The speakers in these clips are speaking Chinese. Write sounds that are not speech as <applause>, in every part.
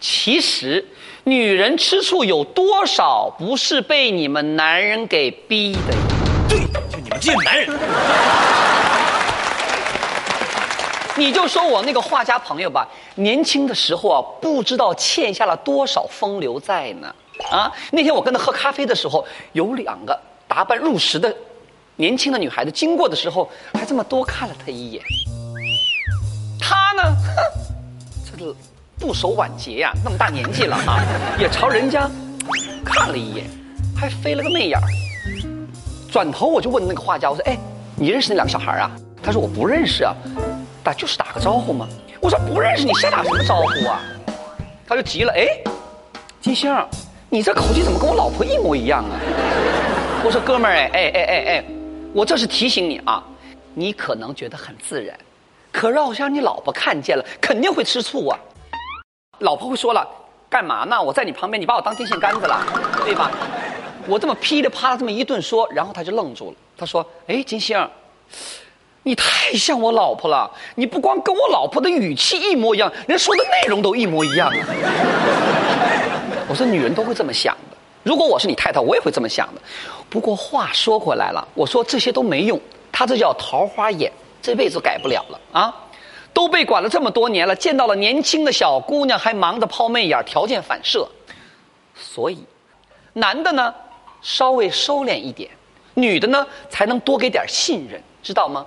其实，女人吃醋有多少不是被你们男人给逼的呀？对，就你们这些男人，你就说我那个画家朋友吧，年轻的时候啊，不知道欠下了多少风流债呢。啊，那天我跟他喝咖啡的时候，有两个打扮入时的年轻的女孩子经过的时候，还这么多看了他一眼。他呢，哼，这个不守晚节呀，那么大年纪了啊，<laughs> 也朝人家看了一眼，还飞了个媚眼儿。转头我就问那个画家，我说：“哎，你认识那两个小孩啊？”他说：“我不认识啊，打就是打个招呼嘛。”我说：“不认识你瞎打什么招呼啊？”他就急了：“哎，金星，你这口气怎么跟我老婆一模一样啊？” <laughs> 我说：“哥们儿，哎哎哎哎哎，我这是提醒你啊，你可能觉得很自然，可要是让你老婆看见了，肯定会吃醋啊。老婆会说了，干嘛呢？我在你旁边，你把我当电线杆子了，<laughs> 对吧？我这么噼里啪啦这么一顿说，然后他就愣住了。他说：“哎，金星，你太像我老婆了。你不光跟我老婆的语气一模一样，连说的内容都一模一样。” <laughs> 我说：“女人都会这么想的。如果我是你太太，我也会这么想的。不过话说回来了，我说这些都没用，他这叫桃花眼，这辈子改不了了啊！都被管了这么多年了，见到了年轻的小姑娘还忙着抛媚眼，条件反射。所以，男的呢稍微收敛一点，女的呢才能多给点信任，知道吗？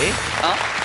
哎，啊。